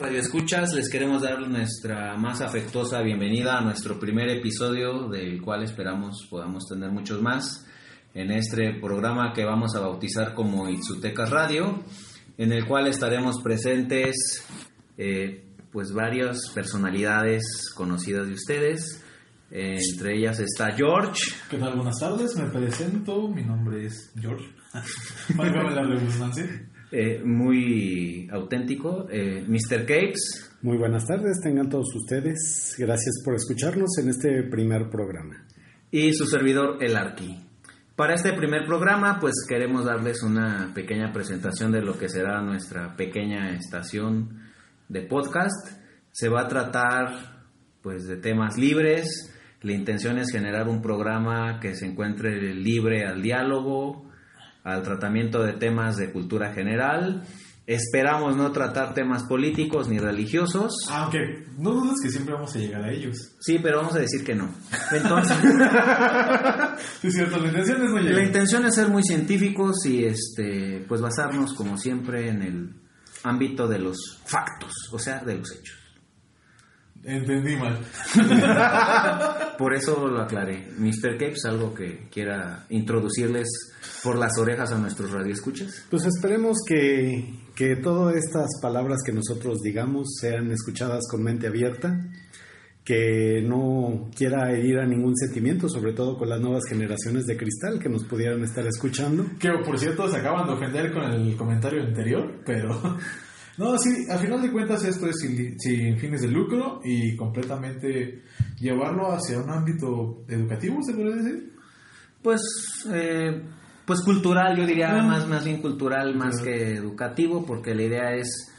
Radio Escuchas, les queremos dar nuestra más afectuosa bienvenida a nuestro primer episodio, del cual esperamos podamos tener muchos más, en este programa que vamos a bautizar como Itzutecas Radio, en el cual estaremos presentes eh, pues varias personalidades conocidas de ustedes, entre ellas está George. ¿Qué tal? Buenas tardes, me presento, mi nombre es George. La redundancia. Eh, muy auténtico, eh, Mr. Capes. Muy buenas tardes, tengan todos ustedes. Gracias por escucharnos en este primer programa. Y su servidor, El Arqui. Para este primer programa, pues queremos darles una pequeña presentación de lo que será nuestra pequeña estación de podcast. Se va a tratar, pues, de temas libres. La intención es generar un programa que se encuentre libre al diálogo, al tratamiento de temas de cultura general. Esperamos no tratar temas políticos ni religiosos. Aunque no dudes que siempre vamos a llegar a ellos. Sí, pero vamos a decir que no. Entonces, Sí, es cierto, la intención es no la llegar. intención es ser muy científicos y este, pues basarnos como siempre en el ámbito de los factos, o sea, de los hechos. Entendí mal. Por eso lo aclaré. Mr. Capes, algo que quiera introducirles por las orejas a nuestros radioescuchas. Pues esperemos que, que todas estas palabras que nosotros digamos sean escuchadas con mente abierta, que no quiera herir a ningún sentimiento, sobre todo con las nuevas generaciones de cristal que nos pudieran estar escuchando. Que por cierto se acaban de ofender con el comentario anterior, pero... No, sí, al final de cuentas esto es sin, sin fines de lucro y completamente llevarlo hacia un ámbito educativo, ¿se podría decir? Pues, eh, pues cultural, yo diría Ah. más, más bien cultural, más que educativo, porque la idea es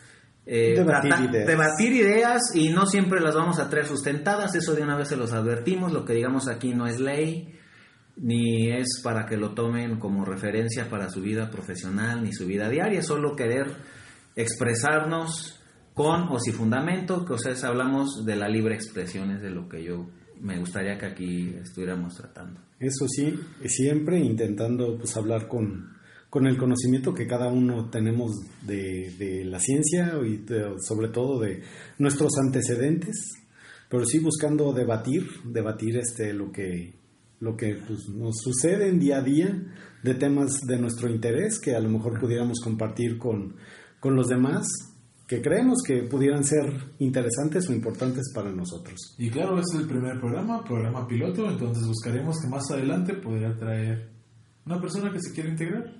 eh, Debatir tratar- ideas. debatir ideas y no siempre las vamos a traer sustentadas, eso de una vez se los advertimos, lo que digamos aquí no es ley, ni es para que lo tomen como referencia para su vida profesional ni su vida diaria, es solo querer expresarnos con o sin fundamento, que o sea, hablamos de la libre expresión, es de lo que yo me gustaría que aquí estuviéramos tratando. Eso sí, siempre intentando pues hablar con, con el conocimiento que cada uno tenemos de, de la ciencia y de- sobre todo de nuestros antecedentes, pero sí buscando debatir, debatir este lo que lo que pues, nos sucede en día a día de temas de nuestro interés que a lo mejor pudiéramos compartir con, con los demás que creemos que pudieran ser interesantes o importantes para nosotros. Y claro, este es el primer programa, programa piloto, entonces buscaremos que más adelante podría traer una persona que se quiera integrar.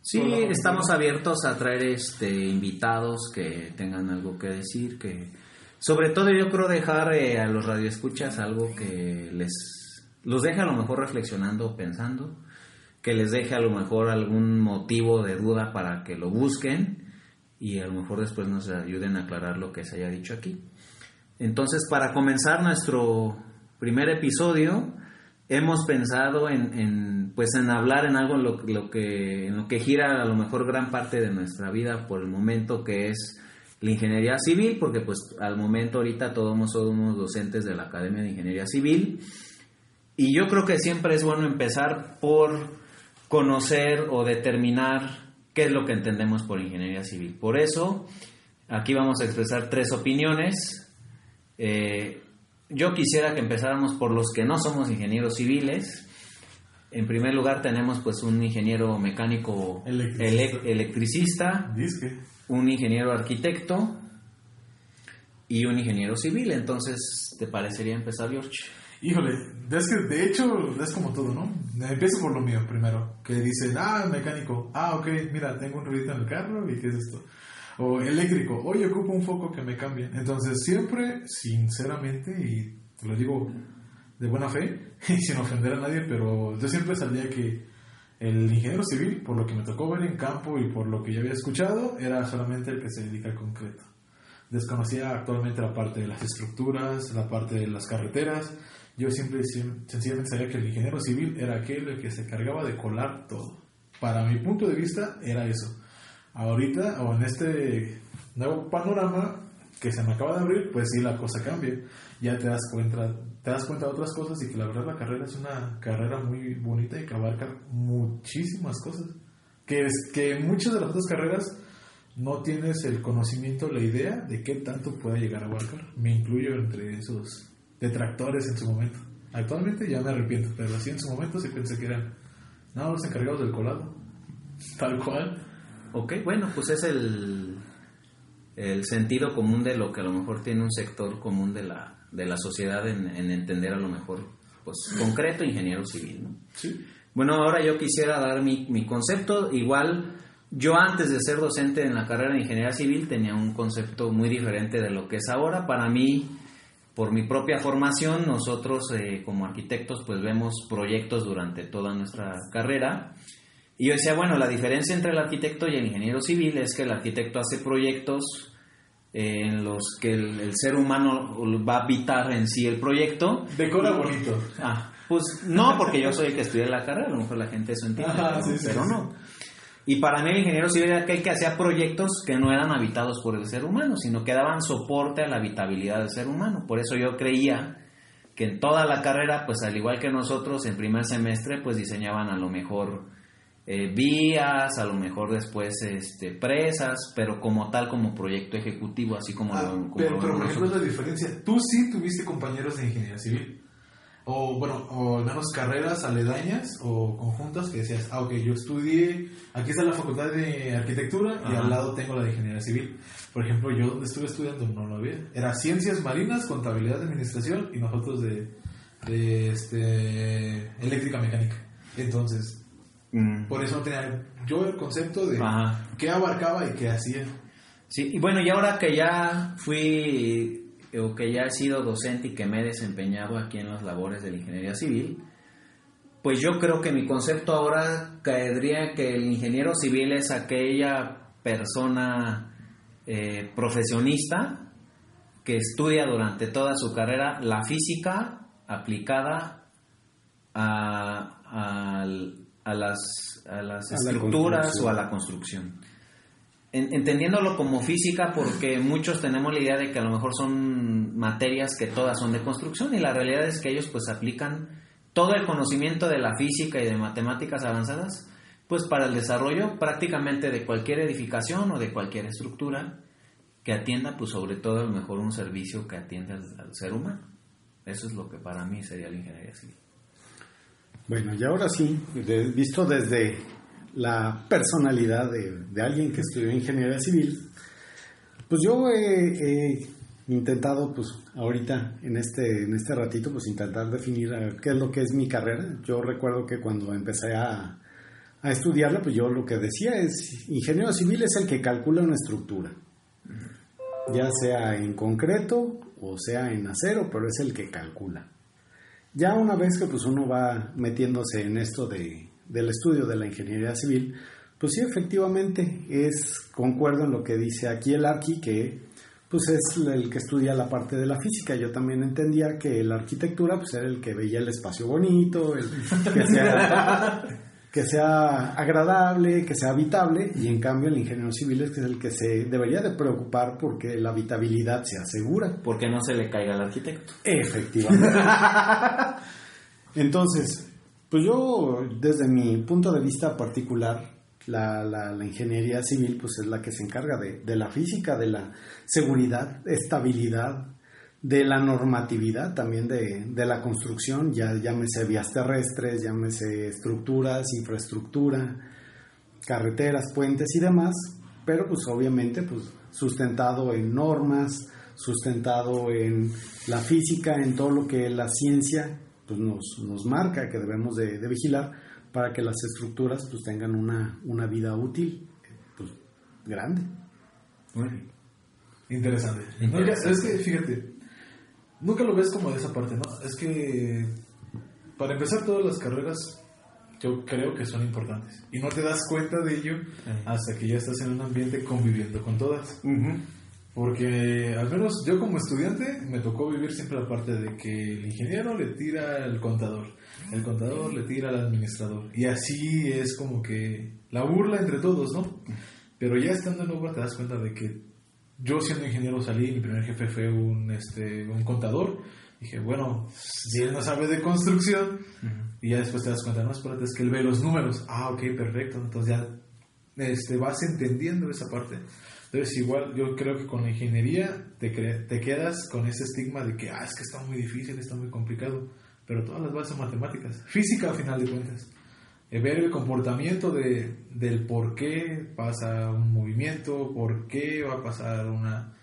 Sí, estamos abiertos a traer este invitados que tengan algo que decir, que sobre todo yo creo dejar eh, a los radioescuchas algo que les los deje a lo mejor reflexionando, pensando, que les deje a lo mejor algún motivo de duda para que lo busquen y a lo mejor después nos ayuden a aclarar lo que se haya dicho aquí. Entonces, para comenzar nuestro primer episodio, hemos pensado en, en, pues en hablar en algo en lo, lo que, en lo que gira a lo mejor gran parte de nuestra vida por el momento, que es la ingeniería civil, porque pues al momento ahorita todos somos docentes de la Academia de Ingeniería Civil. Y yo creo que siempre es bueno empezar por conocer o determinar qué es lo que entendemos por ingeniería civil. Por eso, aquí vamos a expresar tres opiniones. Eh, yo quisiera que empezáramos por los que no somos ingenieros civiles. En primer lugar tenemos pues un ingeniero mecánico Electricista. ele- electricista, un ingeniero arquitecto y un ingeniero civil. Entonces, ¿te parecería empezar, George? Híjole, es que de hecho es como todo, ¿no? Empiezo por lo mío primero, que dicen, ah, mecánico, ah, ok, mira, tengo un ruidito en el carro y ¿qué es esto? O eléctrico, oye, ocupo un foco que me cambie. Entonces siempre, sinceramente, y te lo digo de buena fe y sin ofender a nadie, pero yo siempre sabía que el ingeniero civil, por lo que me tocó ver en campo y por lo que yo había escuchado, era solamente el que se dedica al concreto. desconocía actualmente la parte de las estructuras, la parte de las carreteras. Yo siempre sencillamente sabía que el ingeniero civil era aquel el que se cargaba de colar todo. Para mi punto de vista era eso. Ahorita, o en este nuevo panorama que se me acaba de abrir, pues sí, la cosa cambia. Ya te das cuenta, te das cuenta de otras cosas y que la verdad la carrera es una carrera muy bonita y que abarca muchísimas cosas. Que, es, que muchas de las otras carreras no tienes el conocimiento, la idea de qué tanto puede llegar a abarcar. Me incluyo entre esos detractores en su momento. Actualmente ya me arrepiento, pero así en su momento sí pensé que eran no, los encargados del colado. Tal cual. Ok, bueno, pues es el, el sentido común de lo que a lo mejor tiene un sector común de la, de la sociedad en, en entender a lo mejor, pues concreto, ingeniero civil, ¿no? Sí. Bueno, ahora yo quisiera dar mi, mi concepto. Igual, yo antes de ser docente en la carrera de ingeniería civil tenía un concepto muy diferente de lo que es ahora. Para mí, por mi propia formación, nosotros eh, como arquitectos pues vemos proyectos durante toda nuestra carrera. Y yo decía, bueno, la diferencia entre el arquitecto y el ingeniero civil es que el arquitecto hace proyectos eh, en los que el, el ser humano va a habitar en sí el proyecto. Decora bonito. Ah, pues no, porque yo soy el que estudié la carrera, a lo mejor la gente eso entiende, Ajá, pero, sí, sí, pero sí. no. Y para mí el ingeniero civil era aquel que hacía proyectos que no eran habitados por el ser humano, sino que daban soporte a la habitabilidad del ser humano. Por eso yo creía que en toda la carrera, pues al igual que nosotros, en primer semestre, pues diseñaban a lo mejor eh, vías, a lo mejor después este, presas, pero como tal, como proyecto ejecutivo, así como Ah, lo como pero, lo pero, por ejemplo, la diferencia. Tú sí tuviste compañeros de ingeniería civil. O, bueno, o al menos carreras aledañas o conjuntas que decías, ah, ok, yo estudié, aquí está la facultad de arquitectura y Ajá. al lado tengo la de ingeniería civil. Por ejemplo, yo donde estuve estudiando no lo había. Era ciencias marinas, contabilidad de administración y nosotros de, de este, eléctrica mecánica. Entonces, Mm. por eso no tenía yo el concepto de Ajá. qué abarcaba y qué hacía. Sí, y bueno, y ahora que ya fui o que ya he sido docente y que me he desempeñado aquí en las labores de la ingeniería civil, pues yo creo que mi concepto ahora caería que el ingeniero civil es aquella persona eh, profesionista que estudia durante toda su carrera la física aplicada a, las, a las A la estructuras o a la construcción. En- entendiéndolo como física porque muchos tenemos la idea de que a lo mejor son materias que todas son de construcción y la realidad es que ellos pues aplican todo el conocimiento de la física y de matemáticas avanzadas pues para el desarrollo prácticamente de cualquier edificación o de cualquier estructura que atienda pues sobre todo a lo mejor un servicio que atiende al, ser humano. Eso es lo que para mí sería la ingeniería civil. Bueno, y ahora sí, visto desde la personalidad de, de alguien que estudió ingeniería civil, pues yo he, intentado, pues ahorita en este, en este ratito, pues intentar definir eh, qué es lo que es mi carrera. Yo recuerdo que cuando empecé a, a estudiarla, pues yo lo que decía es, ingeniero civil es el que calcula una estructura, ya sea en concreto o sea en acero, pero es el que calcula. Ya una vez que pues uno va metiéndose en esto de, del estudio de la ingeniería civil, pues sí, efectivamente, es, concuerdo en lo que dice aquí el Arqui, que pues es el que estudia la parte de la física. Yo también entendía que la arquitectura pues era el que veía el espacio bonito, el que sea, que sea agradable, que sea habitable, y en cambio el ingeniero civil es el que se debería de preocupar porque la habitabilidad se asegura. Porque no se le caiga al arquitecto. Efectivamente. Entonces, pues yo, desde mi punto de vista particular, la, la- ingeniería civil pues es la que se encarga de, de la física, de la seguridad, estabilidad, de la normatividad también de, de la construcción, ya llámese vías terrestres, llámese estructuras, infraestructura, carreteras, puentes y demás, pero pues obviamente pues sustentado en normas, sustentado en la física, en todo lo que la ciencia pues nos, nos marca que debemos de, de vigilar para que las estructuras pues tengan una, una vida útil pues, grande. Interesante. Es que, fíjate, nunca lo ves como de esa parte, ¿no? Es que, para empezar, todas las carreras yo creo que son importantes. Y no te das cuenta de ello hasta que ya estás en un ambiente conviviendo con todas. Porque al menos yo como estudiante me tocó vivir siempre la parte de que el ingeniero le tira al contador, el contador le tira al administrador. Y así es como que la burla entre todos, ¿no? Pero ya estando en obra te das cuenta de que yo siendo ingeniero salí, mi primer jefe fue un, este, un contador. Dije, bueno, si él no sabe de construcción, y ya después te das cuenta, no, espérate, es que él ve los números. Ah, ok, perfecto. Entonces ya este, vas entendiendo esa parte. Entonces, igual yo creo que con la ingeniería te, te quedas con ese estigma de que, ah, es que está muy difícil, está muy complicado. Pero todas las bases son matemáticas. Física, al final de cuentas. Ver el comportamiento de, del por qué pasa un movimiento, por qué va a pasar una,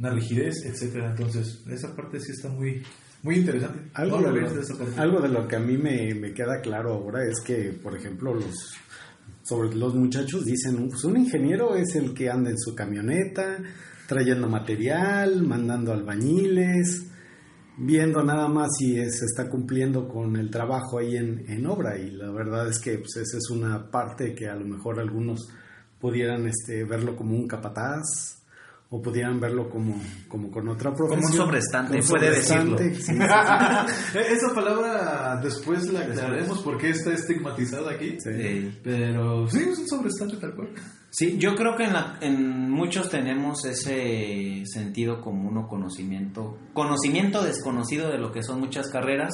una rigidez, etcétera. Entonces, esa parte sí está muy, muy interesante. Algo, No de lo, de algo de lo que a mí me, me queda claro ahora es que, por ejemplo, los sobre los muchachos dicen, pues un ingeniero es el que anda en su camioneta, trayendo material, mandando albañiles, viendo nada más si se está cumpliendo con el trabajo ahí en, en obra. Y la verdad es que pues, esa es una parte que a lo mejor algunos pudieran este, verlo como un capataz o pudieran verlo como, como con otra profesión. un sobrestante, Como puede decirlo. sobrestante, sí, sí, sí. Eh, Esa palabra después la aclararemos porque está estigmatizada aquí. Pero sí, es un sobrestante tal cual. Sí, yo creo que en, la- en muchos tenemos ese sentido común o conocimiento, conocimiento desconocido de lo que son muchas carreras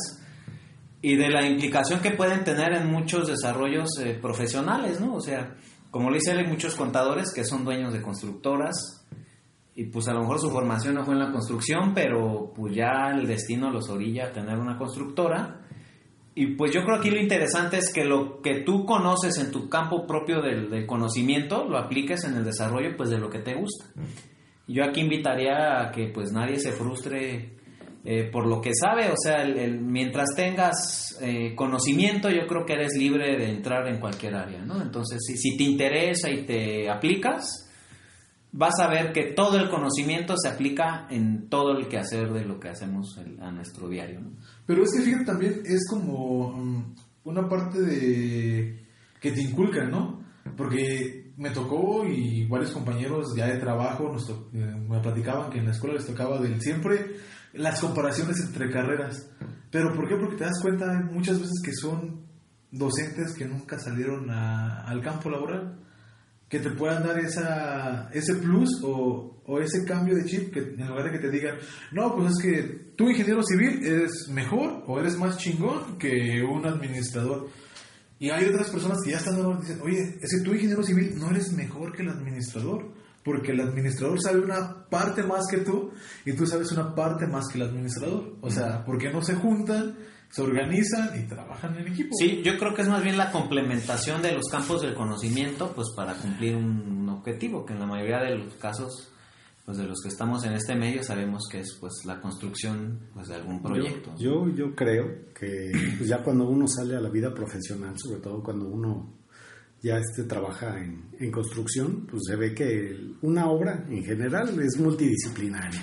y de la implicación que pueden tener en muchos desarrollos eh, profesionales, ¿no? O sea, como lo dice él, hay muchos contadores que son dueños de constructoras y pues a lo mejor su formación no fue en la construcción, pero pues ya el destino los orilla a tener una constructora. Y pues yo creo aquí lo interesante es que lo que tú conoces en tu campo propio del, del conocimiento lo apliques en el desarrollo pues de lo que te gusta. Yo aquí invitaría a que pues nadie se frustre eh, por lo que sabe, o sea, el- el- mientras tengas eh, conocimiento yo creo que eres libre de entrar en cualquier área, ¿no? Entonces si, si te interesa y te aplicas, vas a ver que todo el conocimiento se aplica en todo el quehacer de lo que hacemos a nuestro diario, ¿no? Pero es que fíjate también es como mm, una parte de que te inculcan, ¿no? Porque me tocó y varios compañeros ya de trabajo eh, me platicaban que en la escuela les tocaba del siempre las comparaciones entre carreras. Pero ¿por qué? Porque te das cuenta muchas veces que son docentes que nunca salieron al campo laboral que te puedan dar esa, ese plus o, o ese cambio de chip que en lugar de que te digan, no, pues es que tú ingeniero civil eres mejor o eres más chingón que un administrador. Y hay otras personas que ya están dando, dicen, oye, es que tú ingeniero civil no eres mejor que el administrador, porque el administrador sabe una parte más que tú y tú sabes una parte más que el administrador. O sea, ¿por qué no se juntan, se organizan y trabajan en equipo? Sí, yo creo que es más bien la complementación de los campos del conocimiento, pues para cumplir un, objetivo, que en la mayoría de los casos, pues de los que estamos en este medio sabemos que es pues la construcción pues de algún proyecto. Yo, yo, yo creo que pues, ya cuando uno sale a la vida profesional, sobre todo cuando uno ya este, trabaja en, en construcción, pues se ve que una obra en general es multidisciplinaria.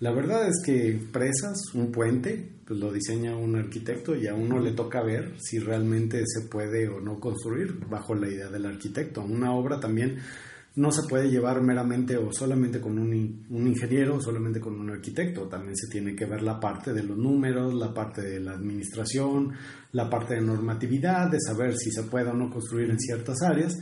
La verdad es que presas, un puente, pues lo diseña un arquitecto y a uno le toca ver si realmente se puede o no construir bajo la idea del arquitecto. Una obra también no se puede llevar meramente o solamente con un, un ingeniero o solamente con un arquitecto. También se tiene que ver la parte de los números, la parte de la administración, la parte de normatividad, de saber si se puede o no construir en ciertas áreas.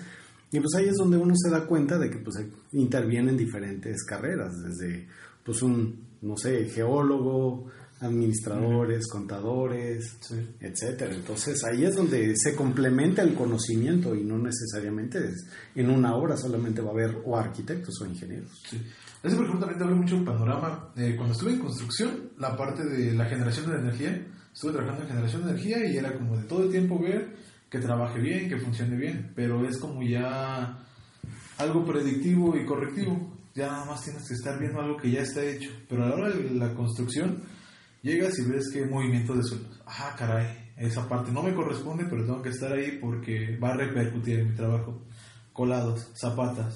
Y pues ahí es donde uno se da cuenta de que pues intervienen diferentes carreras, desde pues un, no sé, geólogo, administradores, contadores, etcétera. Entonces ahí es donde se complementa el conocimiento y no necesariamente es- en una obra solamente va a haber o arquitectos o ingenieros. Sí. Eso, por ejemplo, también te abre mucho el panorama. Eh, cuando estuve en construcción, la parte de la generación de energía, estuve trabajando en generación de energía y era como de todo el tiempo ver que trabaje bien, que funcione bien, pero es como ya algo predictivo y correctivo. Ya nada más tienes que estar viendo algo que ya está hecho. Pero a la hora de la construcción, llegas y ves que hay movimiento de suelos. Ah, caray, esa parte no me corresponde, pero tengo que estar ahí porque va a repercutir en mi trabajo. Colados, zapatas,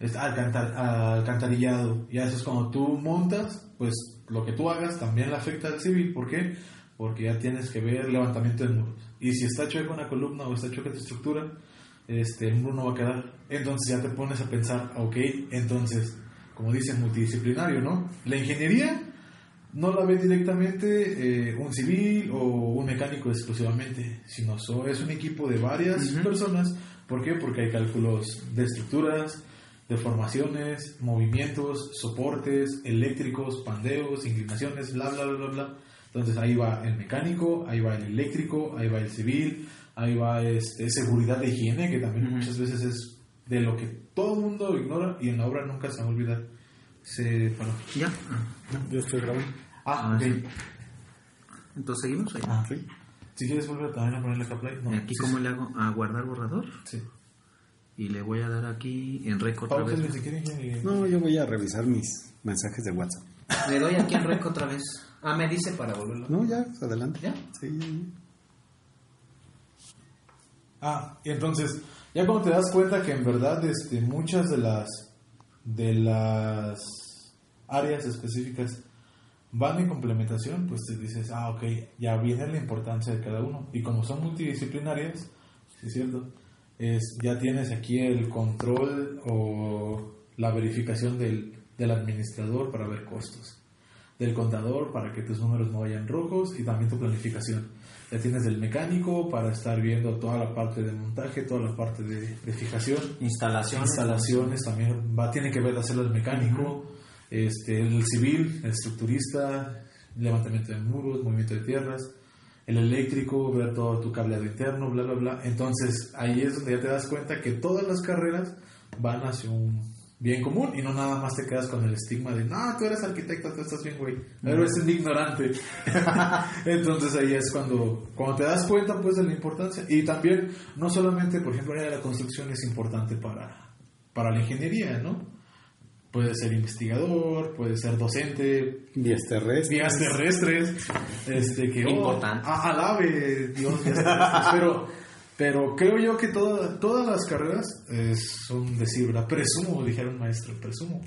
alcantar- alcantarillado. Ya eso es cuando tú montas, pues lo que tú hagas también le afecta al civil. ¿Por qué? Porque ya tienes que ver levantamiento de muros. Y si está chueca una columna o está chueca tu estructura, este, el muro no va a quedar. Entonces ya te pones a pensar, ok, entonces, como dicen, multidisciplinario, ¿no? La ingeniería no la ve directamente eh, un civil o un mecánico exclusivamente, sino so- es un equipo de varias personas. ¿Por qué? Porque hay cálculos de estructuras, deformaciones, movimientos, soportes, eléctricos, pandeos, inclinaciones, bla, bla, bla, bla, bla. Entonces ahí va el mecánico, ahí va el eléctrico, ahí va el civil, ahí va este, seguridad de higiene, que también muchas veces es de lo que todo el mundo ignora y en la obra nunca se va a olvidar. Se paró. ¿Ya? Yo estoy grabando. Ah, Ah, ok. sí. Entonces seguimos ahí. Ah, Si quieres volver también a ponerle acá play. No, Aquí, sí, ¿cómo sí. le hago? A guardar borrador. Sí. Y le voy a dar aquí en rec otra vez. si quieren. que- No, yo voy a revisar mis mensajes de WhatsApp. Le doy aquí en rec otra vez. Ah, me dice para volverlo. No, ya, adelante. ¿Ya? Sí, ya, ya. Ah, y entonces, ya cuando te das cuenta que en verdad este, muchas de las de las áreas específicas van en complementación, pues te dices, ah, ok, ya viene la importancia de cada uno. Y como son multidisciplinarias, es cierto, es, ya tienes aquí el control o la verificación del, del administrador para ver costos del contador para que tus números no vayan rojos y también tu planificación. Ya tienes del mecánico para estar viendo toda la parte de montaje, toda la parte de, de fijación. Instalaciones. Instalaciones también va, tiene que ver hacerlo el mecánico, este, el civil, el estructurista, levantamiento de muros, movimiento de tierras, el eléctrico, ver todo tu cableado interno, bla, bla, bla. Entonces ahí es donde ya te das cuenta que todas las carreras van hacia un bien común y no nada más te quedas con el estigma de, no, tú eres arquitecto, tú estás bien, güey, pero eres un ignorante. Entonces ahí es cuando, cuando te das cuenta pues de la importancia. Y también, no solamente, por ejemplo, la construcción es importante para, para la ingeniería, ¿no? Puede ser investigador, puede ser docente, Vías terrestres. vías terrestres, este que oh, Importante. alabe Dios vías terrestres, pero pero creo yo que toda- todas las carreras eh, son decir, ¿verdad? Presumo, dijera un maestro, presumo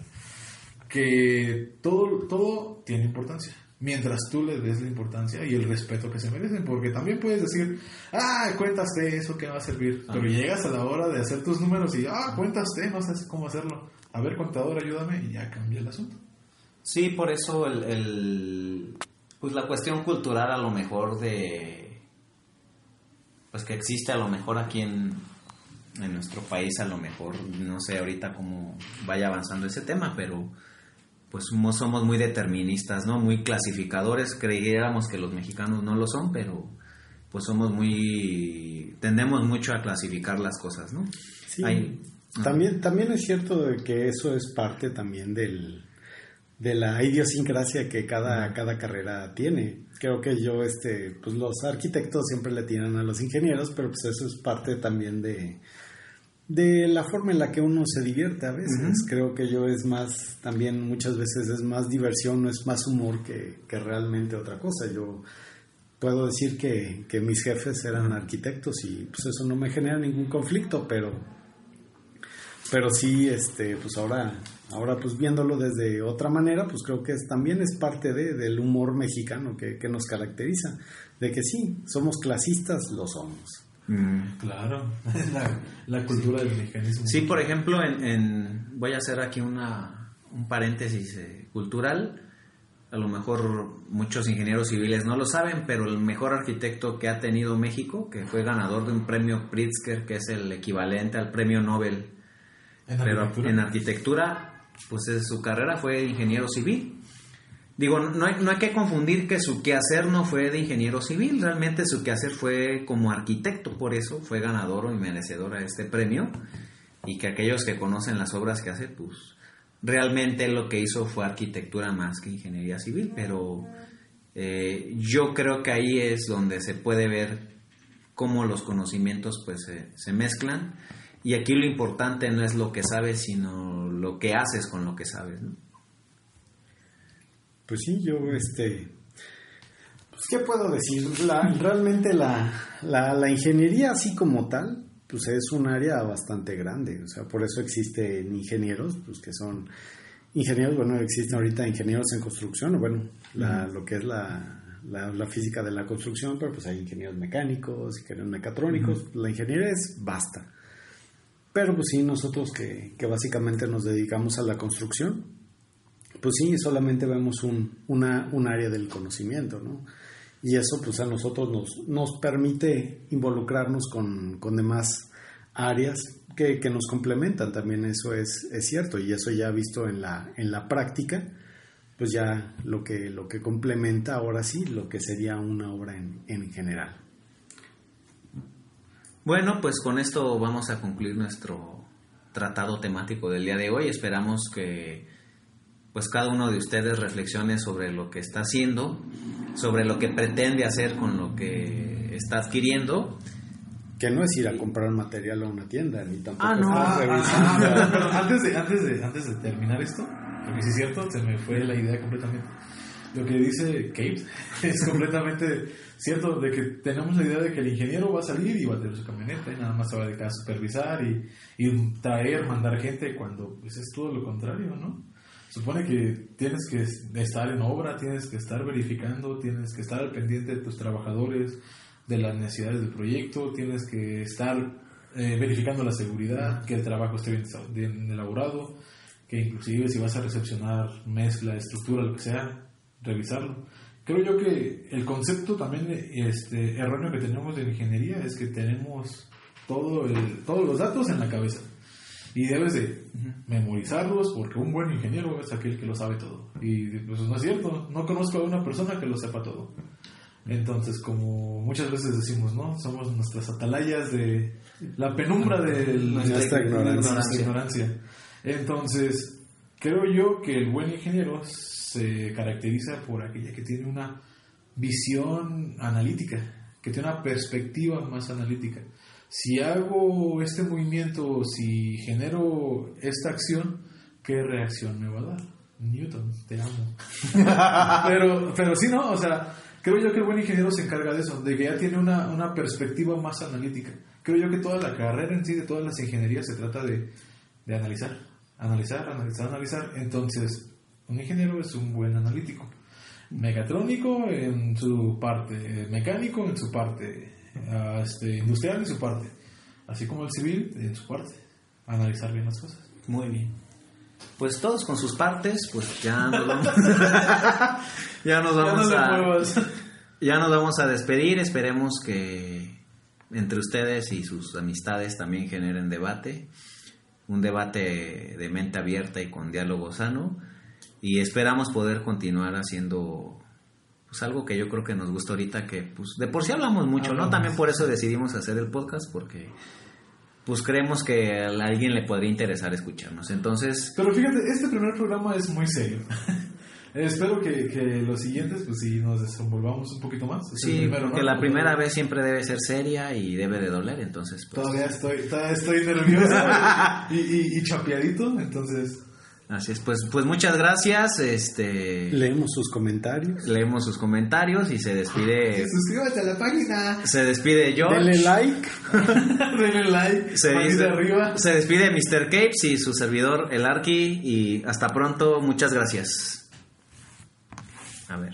que todo todo tiene importancia. Mientras tú le des la importancia y el respeto que se merecen, porque también puedes decir, ah, cuéntaste eso que va a servir, pero llegas a la hora de hacer tus números y, ah, cuéntaste, no sé cómo hacerlo. A ver, contador, ayúdame y ya cambia el asunto. Sí, por eso el, el- pues la cuestión cultural a lo mejor de pues que existe a lo mejor aquí en, en nuestro país a lo mejor no sé ahorita cómo vaya avanzando ese tema pero pues somos, somos muy deterministas no muy clasificadores creyéramos que los mexicanos no lo son pero pues somos muy tendemos mucho a clasificar las cosas no Sí. Hay- También, también es cierto de que eso es parte también del, de la idiosincrasia que cada, cada carrera tiene. Creo que yo, este, pues los arquitectos siempre le tiran a los ingenieros, pero pues eso es parte también de, de la forma en la que uno se divierte a veces. Creo que yo es más, también muchas veces es más diversión, no es más humor que, que realmente otra cosa. Yo puedo decir que, que mis jefes eran arquitectos y pues eso no me genera ningún conflicto, pero pero sí este pues ahora ahora pues viéndolo desde otra manera pues creo que es, también es parte de, del humor mexicano que, que nos caracteriza de que sí somos clasistas lo somos Mm. Claro, es la, la cultura del mecanismo. Sí, por ejemplo, en, en- voy a hacer aquí una, un paréntesis eh, cultural. A lo mejor muchos ingenieros civiles no lo saben, pero el mejor arquitecto que ha tenido México, que fue ganador de un premio Pritzker, que es el equivalente al premio Nobel, En pero arquitectura. en arquitectura, pues es- su carrera fue ingeniero civil. Digo, no hay, no hay que confundir que su quehacer no fue de ingeniero civil, realmente su quehacer fue como arquitecto, por eso fue ganador y merecedor a este premio, y que aquellos que conocen las obras que hace, pues realmente lo que hizo fue arquitectura más que ingeniería civil, pero eh, yo creo que ahí es donde se puede ver cómo los conocimientos pues se, se mezclan, y aquí lo importante no es lo que sabes, sino lo que haces con lo que sabes, ¿no? pues sí yo este pues qué puedo decir la, realmente la, la, la ingeniería así como tal pues es un área bastante grande. O sea por eso existen ingenieros pues que son ingenieros. Bueno existen ahorita ingenieros en construcción o bueno la- lo que es la, la, la física de la construcción pero pues hay ingenieros mecánicos ingenieros mecatrónicos. La ingeniería es vasta pero pues sí nosotros que, que básicamente nos dedicamos a la construcción pues sí, solamente vemos un, una, un área del conocimiento, ¿no? Y eso pues a nosotros nos, nos permite involucrarnos con, con demás áreas que, que, nos complementan, también eso es, es cierto, y eso ya visto en la, en la práctica, pues ya lo que, lo que complementa ahora sí lo que sería una obra en, en general. Bueno, pues con esto vamos a concluir nuestro tratado temático del día de hoy. Esperamos que pues cada uno de ustedes reflexione sobre lo que está haciendo, sobre lo que pretende hacer con lo que está adquiriendo. Que no es ir a comprar material a una tienda, ni tampoco ah, no. Ah, ah, antes de, antes, de, antes de terminar esto, porque si es cierto, se me fue la idea completamente. Lo que dice Kate es completamente cierto, de que tenemos la idea de que el ingeniero va a salir y va a tener su camioneta y nada más se va a dedicar a supervisar y, y traer, mandar gente, cuando pues es todo lo contrario, ¿no? supone que tienes que estar en obra, tienes que estar verificando, tienes que estar al pendiente de tus trabajadores, de las necesidades del proyecto, tienes que estar eh, verificando la seguridad, que el trabajo esté bien, bien, elaborado, que inclusive si vas a recepcionar mezcla, estructura, lo que sea, revisarlo. Creo yo que el concepto también este, erróneo que tenemos de ingeniería es que tenemos todo el, todos los datos en la cabeza y debes de memorizarlos porque un buen ingeniero es aquel que lo sabe todo. Y pues no es cierto, no conozco a una persona que lo sepa todo. Entonces, como muchas veces decimos, ¿no? Somos nuestras atalayas de la penumbra de nuestra, ignorancia. ignorancia. Entonces, creo yo que el buen ingeniero se caracteriza por aquella que tiene una visión analítica, que tiene una perspectiva más analítica si hago este movimiento, si genero esta acción, ¿qué reacción me va a dar? Newton, te amo. pero, pero sí, ¿no? O sea, creo yo que el buen ingeniero se encarga de eso, de que ya tiene una, una perspectiva más analítica. Creo yo que toda la carrera en sí, de todas las ingenierías, se trata de, de analizar, analizar, analizar, analizar. Entonces, un ingeniero es un buen analítico. Mecatrónico en su parte, mecánico en su parte, este, industrial en su parte, así como el civil en su parte, analizar bien las cosas. Muy bien. Pues todos con sus partes, pues ya nos vamos, ya nos vamos a ya nos vamos a despedir. Esperemos que entre ustedes y sus amistades también generen debate, un debate de mente abierta y con diálogo sano. Y esperamos poder continuar haciendo pues algo que yo creo que nos gusta ahorita, que pues de por sí hablamos mucho, ¿no? También por eso decidimos hacer el podcast, porque pues creemos que a alguien le podría interesar escucharnos. Entonces... Pero fíjate, este primer programa es muy serio. Espero que, que, los siguientes, pues sí, nos desenvolvamos un poquito más. sí, porque la primera vez siempre debe ser seria y debe de doler, entonces... Pues... Todavía estoy, todavía estoy nervioso y, y, y chapeadito, entonces... Así es, pues, pues muchas gracias. Este, leemos sus comentarios. Leemos sus comentarios y se despide. Suscríbete a la página. Se despide George. Denle like. Denle like. Se, dice, arriba. se despide Mr. Capes y su servidor, el Arqui. Y hasta pronto. Muchas gracias. A ver.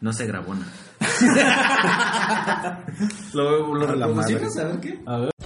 No se grabó nada. ¿Lo, lo? A ver qué. A ver.